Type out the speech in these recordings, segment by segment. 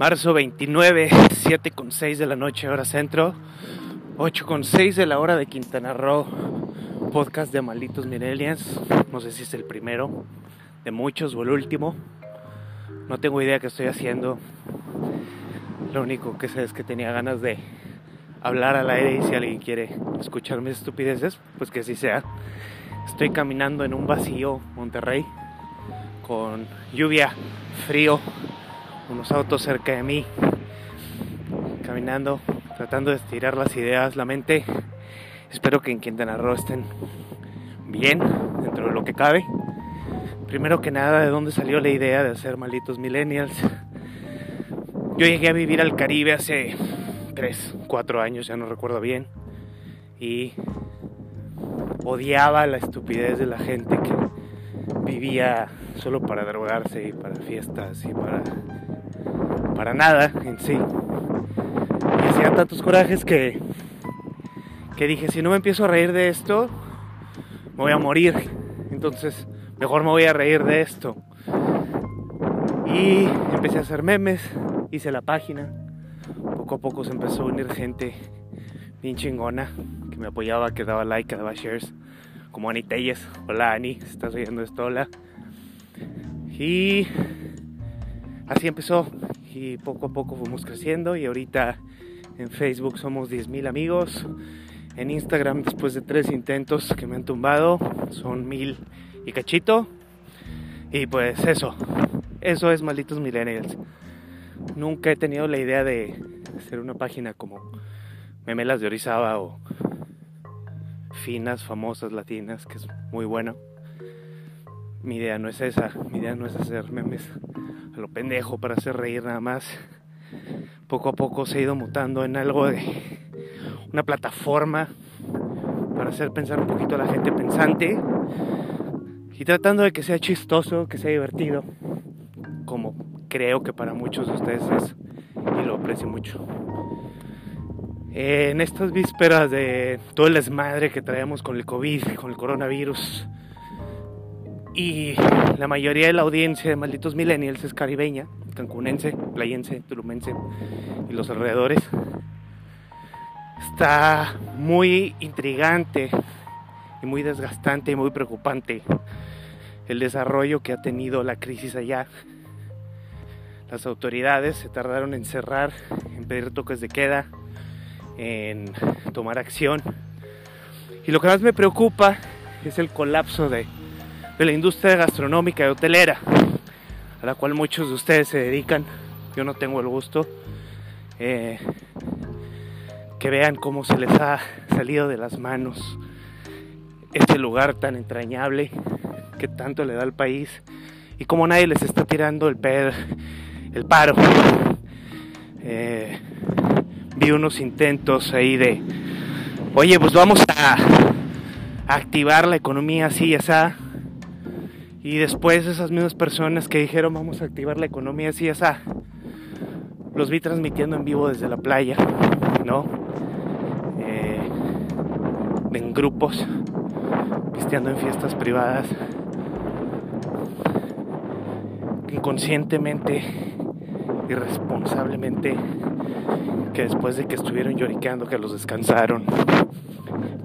Marzo 29, 7 con 6 de la noche, hora centro. 8 con 6 de la hora de Quintana Roo. Podcast de Malditos Millennials. No sé si es el primero de muchos o el último. No tengo idea qué estoy haciendo. Lo único que sé es que tenía ganas de hablar al aire y si alguien quiere escuchar mis estupideces, pues que así sea. Estoy caminando en un vacío Monterrey con lluvia, frío, unos autos cerca de mí, caminando, tratando de estirar las ideas, la mente. Espero que en Quintana Roo estén bien, dentro de lo que cabe. Primero que nada, ¿de dónde salió la idea de hacer malditos millennials? Yo llegué a vivir al Caribe hace 3, 4 años, ya no recuerdo bien. Y odiaba la estupidez de la gente que vivía solo para drogarse y para fiestas y para para nada en sí. Y hacía tantos corajes que, que dije, si no me empiezo a reír de esto, me voy a morir. Entonces, mejor me voy a reír de esto. Y empecé a hacer memes, hice la página. Poco a poco se empezó a unir gente bien chingona que me apoyaba, que daba like, que daba shares. Como Ani Telles. Hola Ani, estás oyendo esto, hola. Y así empezó y poco a poco fuimos creciendo y ahorita en Facebook somos 10.000 amigos. En Instagram después de tres intentos que me han tumbado son mil y cachito. Y pues eso, eso es malditos millennials. Nunca he tenido la idea de hacer una página como Memelas de Orizaba o Finas, famosas, latinas, que es muy bueno. Mi idea no es esa, mi idea no es hacer memes lo pendejo para hacer reír nada más. Poco a poco se ha ido mutando en algo de una plataforma para hacer pensar un poquito a la gente pensante y tratando de que sea chistoso, que sea divertido, como creo que para muchos de ustedes es y lo aprecio mucho. En estas vísperas de todo el desmadre que traemos con el COVID, con el coronavirus, y la mayoría de la audiencia de Malditos Millennials es caribeña, cancunense, playense, tulumense y los alrededores. Está muy intrigante y muy desgastante y muy preocupante el desarrollo que ha tenido la crisis allá. Las autoridades se tardaron en cerrar, en pedir toques de queda, en tomar acción. Y lo que más me preocupa es el colapso de de la industria gastronómica y hotelera, a la cual muchos de ustedes se dedican. Yo no tengo el gusto. Eh, que vean cómo se les ha salido de las manos este lugar tan entrañable que tanto le da al país y cómo nadie les está tirando el, el paro. Eh, vi unos intentos ahí de, oye, pues vamos a, activar la economía así, esa y después esas mismas personas que dijeron vamos a activar la economía así, esa, los vi transmitiendo en vivo desde la playa, ¿no? Eh, en grupos, pisteando en fiestas privadas, inconscientemente, irresponsablemente, que después de que estuvieron lloriqueando, que los descansaron,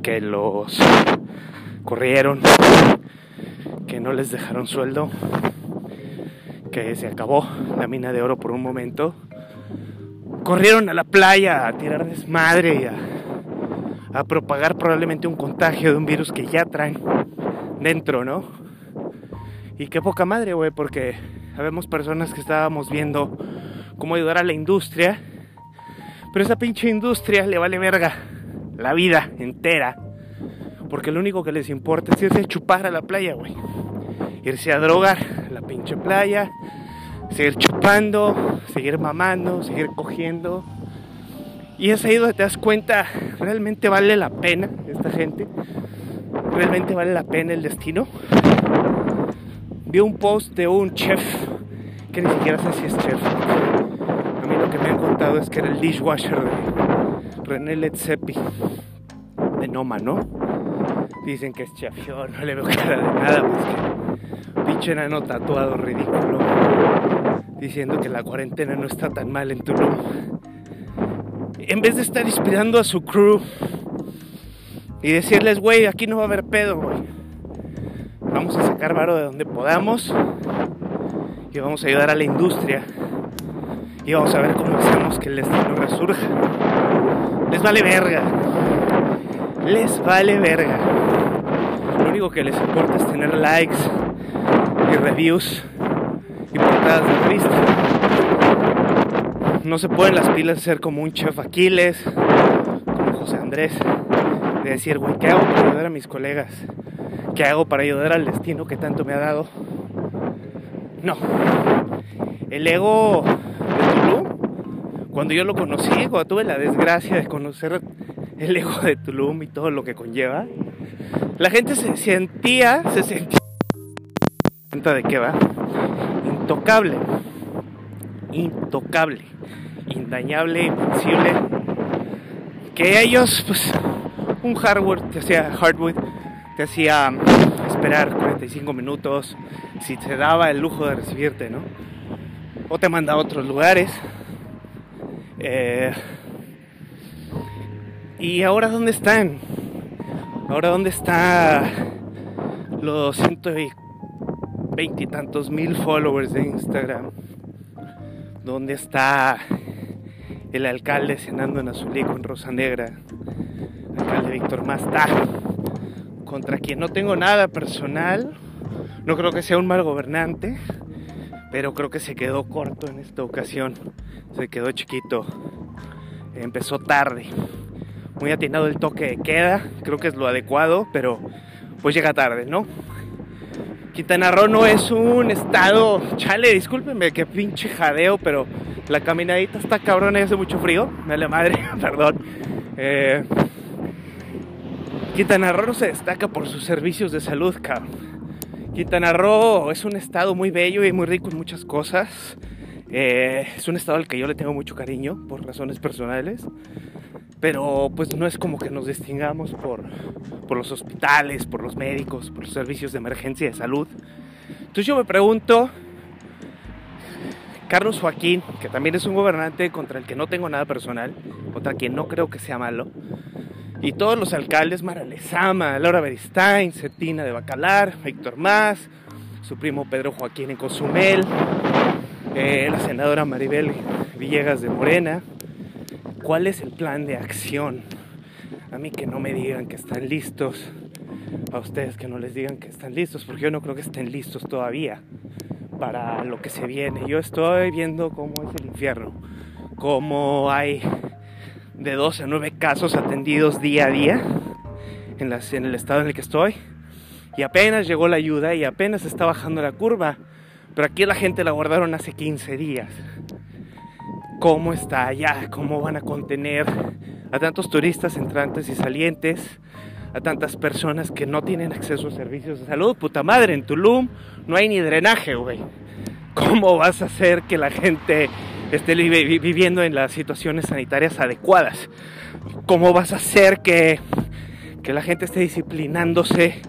que los corrieron, que no les dejaron sueldo, que se acabó la mina de oro por un momento, corrieron a la playa a tirar desmadre y a, propagar probablemente un contagio de un virus que ya traen dentro, ¿no? Y qué poca madre, güey, porque habemos personas que estábamos viendo cómo ayudar a la industria, pero esa pinche industria le vale verga la vida entera porque lo único que les importa es irse a chupar a la playa, güey. Irse a drogar a la pinche playa, seguir chupando, seguir mamando, seguir cogiendo. Y es ahí donde te das cuenta, ¿realmente vale la pena esta gente? ¿Realmente vale la pena el destino? Vi un post de un chef, que ni siquiera sé si es chef. A mí lo que me han contado es que era el dishwasher de René Letzepi, de Noma, ¿no? Dicen que es chafión, no le veo cara de nada, pues que pinche enano tatuado ridículo. diciendo que la cuarentena no está tan mal en Tulum. En vez de estar inspirando a su crew y decirles, güey, aquí no va a haber pedo, güey. Vamos a sacar varo de donde podamos y vamos a ayudar a la industria y vamos a ver cómo hacemos que el destino resurja. Les vale verga. Les vale verga. Único que les importa es tener likes y reviews y portadas de revista. No se pueden las pilas ser como un chef Aquiles, como José Andrés, de decir, güey, ¿qué hago para ayudar a mis colegas? ¿Qué hago para ayudar al destino que tanto me ha dado? No. El ego de Tulum, cuando yo lo conocí, cuando tuve la desgracia de conocer el ego de Tulum y todo lo que conlleva, la gente se sentía, se sentía de qué va, intocable, intocable, indañable, invencible, que ellos, pues, un hardware te hacía hardwood, te hacía esperar 45 minutos, si te daba el lujo de recibirte, ¿no? O te manda a otros lugares. Eh, ¿Y ahora dónde están? Ahora dónde está los ciento veintitantos mil followers de Instagram? ¿Dónde está el alcalde cenando en Azulí con Rosa Negra? El alcalde Víctor Masta, contra quien no tengo nada personal. No creo que sea un mal gobernante, pero creo que se quedó corto en esta ocasión. Se quedó chiquito. Empezó tarde muy atinado el toque de queda, creo que es lo adecuado, pero pues llega tarde, ¿no? Quintana Roo no es un estado, chale, discúlpenme que pinche jadeo, pero la caminadita está cabrón y hace mucho frío, me la madre, perdón. Eh, Quintana Roo se destaca por sus servicios de salud, cabrón. Quintana Roo es un estado muy bello y muy rico en muchas cosas. Eh, es un estado al que yo le tengo mucho cariño por razones personales pero pues no es como que nos distingamos por, por los hospitales, por los médicos, por los servicios de emergencia de salud. Entonces yo me pregunto, Carlos Joaquín, que también es un gobernante contra el que no tengo nada personal, contra quien no creo que sea malo, y todos los alcaldes, Mara Lezama, Laura Beristain, Cetina de Bacalar, Víctor Más, su primo Pedro Joaquín en Cozumel, eh, la senadora Maribel Villegas de Morena, ¿Cuál es el plan de acción? A mí que no me digan que están listos, a ustedes que no les digan que están listos, porque yo no creo que estén listos todavía para lo que se viene. Yo estoy viendo cómo es el infierno, cómo hay de 12 a 9 casos atendidos día a día en, en el estado en el que estoy. Y apenas llegó la ayuda y apenas está bajando la curva. Pero aquí la gente la guardaron hace 15 días cómo está allá, cómo van a contener a tantos turistas entrantes y salientes, a tantas personas que no tienen acceso a servicios de salud. Puta madre, en Tulum no hay ni drenaje, güey. ¿Cómo vas a hacer que la gente esté viviendo en las situaciones sanitarias adecuadas? ¿Cómo vas a hacer que, que la gente esté disciplinándose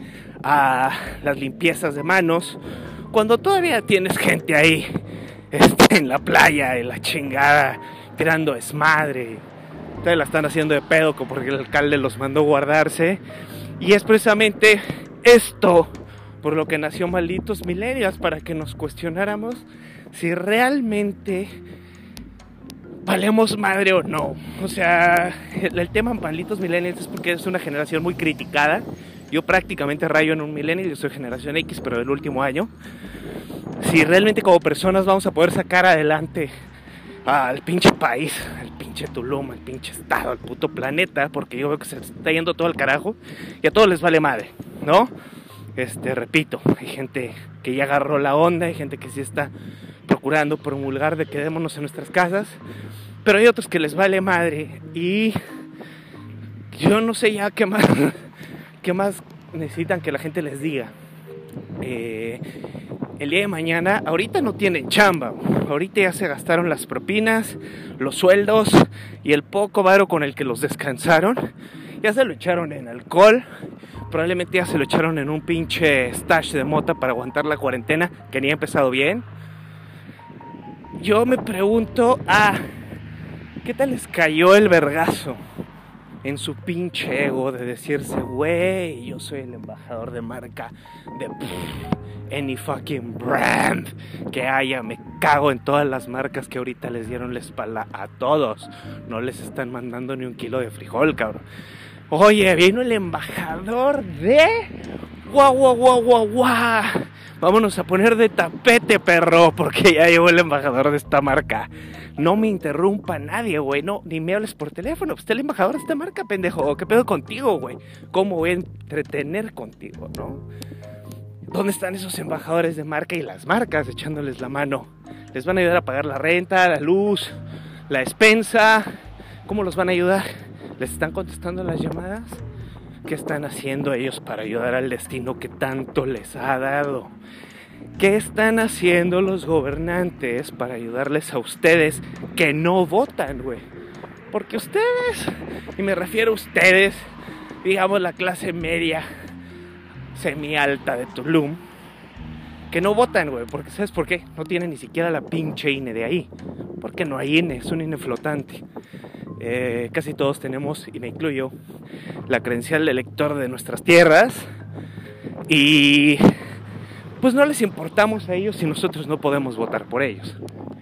a las limpiezas de manos cuando todavía tienes gente ahí este, en la playa, en la chingada, tirando desmadre. Ustedes la están haciendo de pedo porque el alcalde los mandó guardarse. Y es precisamente esto por lo que nació Malditos Milenios, para que nos cuestionáramos si realmente valemos madre o no. O sea, el, tema Malditos Millennials es porque es una generación muy criticada. Yo prácticamente rayo en un millennial, yo soy generación X, pero del último año si realmente como personas vamos a poder sacar adelante al pinche país, al pinche Tulum, al pinche estado, al puto planeta, porque yo veo que se está yendo todo al carajo y a todos les vale madre, ¿no? Este, repito, hay gente que ya agarró la onda, hay gente que sí está procurando promulgar de quedémonos en nuestras casas, pero hay otros que les vale madre y yo no sé ya qué más, qué más necesitan que la gente les diga. Eh, el día de mañana, ahorita no tienen chamba, ahorita ya se gastaron las propinas, los sueldos y el poco varo con el que los descansaron, ya se lo echaron en alcohol, probablemente ya se lo echaron en un pinche stash de mota para aguantar la cuarentena que ni ha empezado bien. yo me pregunto, ah, ¿qué tal les cayó el vergazo? En su pinche ego de decirse, güey, yo soy el embajador de marca de any fucking brand que haya. Me cago en todas las marcas que ahorita les dieron la espalda a todos. No les están mandando ni un kilo de frijol, cabrón. Oye, vino el embajador de... Guau, guau, guau, guau, guau. Vámonos a poner de tapete, perro, porque ya llegó el embajador de esta marca. No me interrumpa nadie, güey. No, ni me hables por teléfono. Usted es el embajador de esta marca, pendejo. ¿Qué pedo contigo, güey? ¿Cómo voy a entretener contigo, no? ¿Dónde están esos embajadores de marca y las marcas echándoles la mano? ¿Les van a ayudar a pagar la renta, la luz, la despensa? ¿Cómo los van a ayudar? ¿Les están contestando las llamadas? ¿Qué están haciendo ellos para ayudar al destino que tanto les ha dado? ¿Qué están haciendo los gobernantes para ayudarles a ustedes que no votan, güey? Porque ustedes, y me refiero a ustedes, digamos la clase media, semi alta de Tulum, que no votan, güey, porque ¿sabes por qué? No tienen ni siquiera la pinche INE de ahí. Porque no hay INE, es un INE flotante. Eh, casi todos tenemos, y me incluyo, la credencial de de nuestras tierras. Y pues no les importamos a ellos si nosotros no podemos votar por ellos.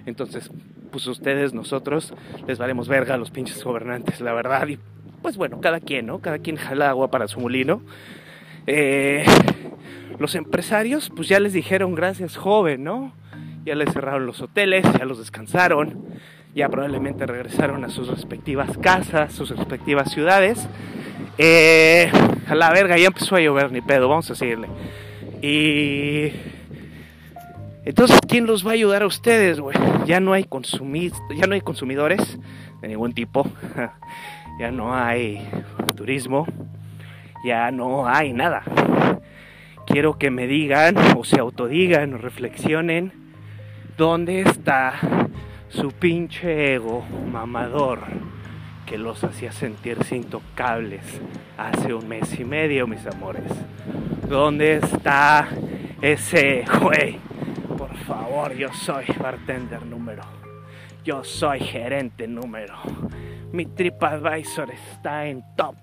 Entonces, pues ustedes, nosotros, les valemos verga a los pinches gobernantes, la verdad. Y pues bueno, cada quien, ¿no? Cada quien jala agua para su molino. Eh, los empresarios, pues ya les dijeron gracias, joven, ¿no? Ya les cerraron los hoteles, ya los descansaron, ya probablemente regresaron a sus respectivas casas, sus respectivas ciudades. Eh, a la verga, ya empezó a llover, ni pedo, vamos a seguirle. Y entonces, ¿quién los va a ayudar a ustedes, güey? Ya no hay ya no hay consumidores de ningún tipo. ya no hay turismo. Ya no hay nada. Quiero que me digan o se autodigan o reflexionen dónde está su pinche ego mamador que los hacía sentirse intocables hace un mes y medio, mis amores. ¿Dónde está ese güey? Por favor, yo soy bartender número. Yo soy gerente número. Mi TripAdvisor está en top.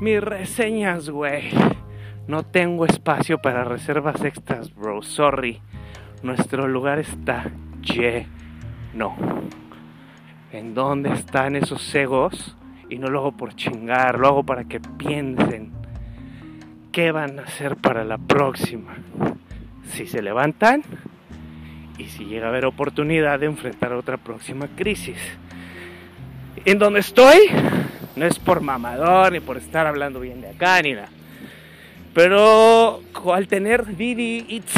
Mis reseñas, güey. No tengo espacio para reservas extras, bro. Sorry. Nuestro lugar está lleno. ¿En dónde están esos egos? Y no lo hago por chingar, lo hago para que piensen qué van a hacer para la próxima. Si se levantan y si llega a haber oportunidad de enfrentar otra próxima crisis. En donde estoy, no es por mamador ni por estar hablando bien de acá ni nada. Pero al tener Didi, Eats,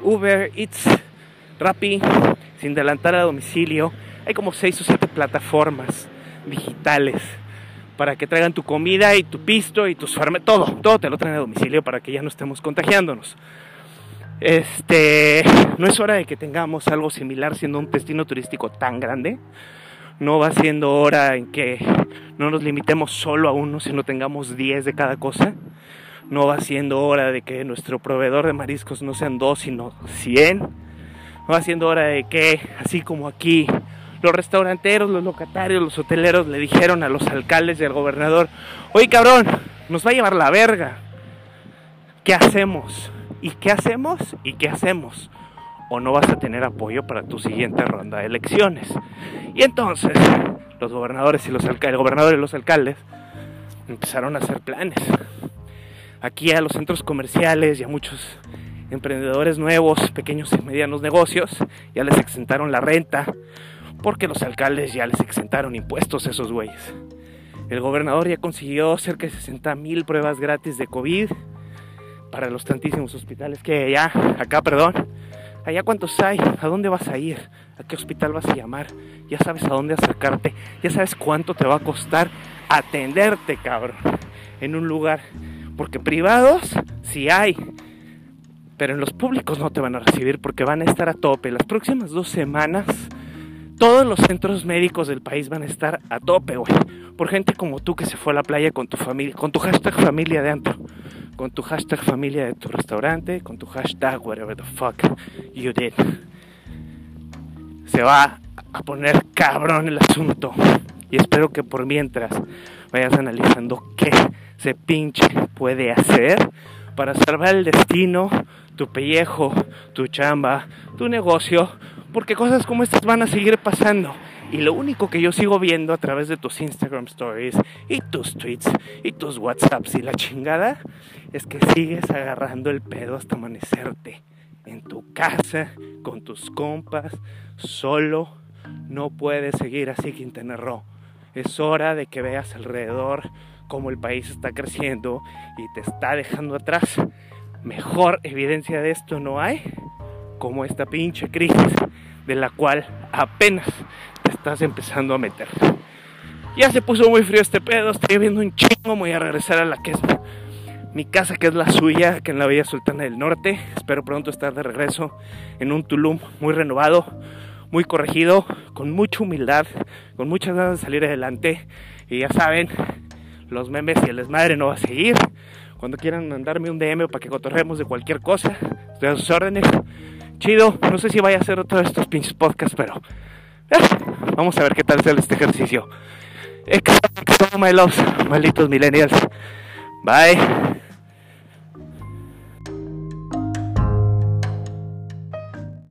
Uber, Eats, Rappi, sin adelantar a domicilio, hay como seis o siete plataformas digitales para que traigan tu comida y tu pisto y tus farme, todo, todo te lo traen a domicilio para que ya no estemos contagiándonos. Este, no es hora de que tengamos algo similar siendo un destino turístico tan grande. No va siendo hora en que no nos limitemos solo a uno, sino tengamos 10 de cada cosa. No va siendo hora de que nuestro proveedor de mariscos no sean dos, sino 100. Va siendo hora de que, así como aquí, los restauranteros, los locatarios, los hoteleros le dijeron a los alcaldes y al gobernador, oye cabrón, nos va a llevar la verga. ¿Qué hacemos? ¿Y qué hacemos? ¿Y qué hacemos? O no vas a tener apoyo para tu siguiente ronda de elecciones. Y entonces los gobernadores y los alcaldes, el gobernador y los alcaldes empezaron a hacer planes. Aquí a los centros comerciales y a muchos emprendedores nuevos, pequeños y medianos negocios, ya les exentaron la renta, porque los alcaldes ya les exentaron impuestos a esos güeyes. El gobernador ya consiguió cerca de 60 mil pruebas gratis de COVID para los tantísimos hospitales que allá, acá, perdón. Allá cuántos hay, a dónde vas a ir, a qué hospital vas a llamar, ya sabes a dónde acercarte, ya sabes cuánto te va a costar atenderte, cabrón, en un lugar. Porque privados sí hay, pero en los públicos no te van a recibir porque van a estar a tope. Las próximas dos semanas todos los centros médicos del país van a estar a tope, güey. Por gente como tú que se fue a la playa con tu familia, con tu hashtag familia de antro, con tu hashtag familia de tu restaurante, con tu hashtag whatever the fuck you did. se va a poner cabrón el asunto. Y espero que por mientras vayas analizando qué se pinche puede hacer para salvar el destino, tu pellejo, tu chamba, tu negocio, porque cosas como estas van a seguir pasando. Y lo único que yo sigo viendo a través de tus Instagram stories y tus tweets y tus WhatsApps y la chingada es que sigues agarrando el pedo hasta amanecerte en tu casa, con tus compas, solo. No puedes seguir así, Quintana Roo. Es hora de que veas alrededor cómo el país está creciendo y te está dejando atrás. Mejor evidencia de esto no hay como esta pinche crisis de la cual apenas te estás empezando a meter. Ya se puso muy frío este pedo, estoy viendo un chingo, voy a regresar a la que es mi casa, que es la suya, que en la Villa Sultana del Norte. Espero pronto estar de regreso en un Tulum muy renovado, muy corregido, con mucha humildad, con muchas ganas de salir adelante. Y ya saben, los memes y el desmadre no va a seguir. Cuando quieran mandarme un DM para que cotorremos de cualquier cosa, estoy a sus órdenes. Chido, no sé si vaya a hacer otro de estos pinches podcasts, pero eh, vamos a ver qué tal sale este ejercicio. my loves, malditos millennials. Bye.